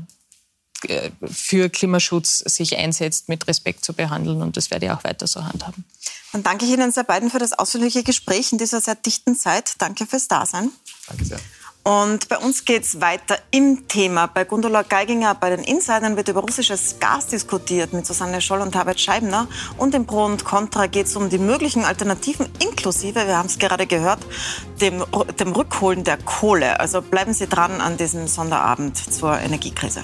für Klimaschutz sich einsetzt, mit Respekt zu behandeln. Und das werde ich auch weiter so handhaben. Dann danke ich Ihnen sehr beiden für das ausführliche Gespräch in dieser sehr dichten Zeit. Danke fürs Dasein. Danke sehr. Und bei uns geht es weiter im Thema. Bei Gundula Geiginger, bei den Insidern wird über russisches Gas diskutiert mit Susanne Scholl und Herbert Scheibner. Und im Pro und Contra geht es um die möglichen Alternativen inklusive, wir haben es gerade gehört, dem, dem Rückholen der Kohle. Also bleiben Sie dran an diesem Sonderabend zur Energiekrise.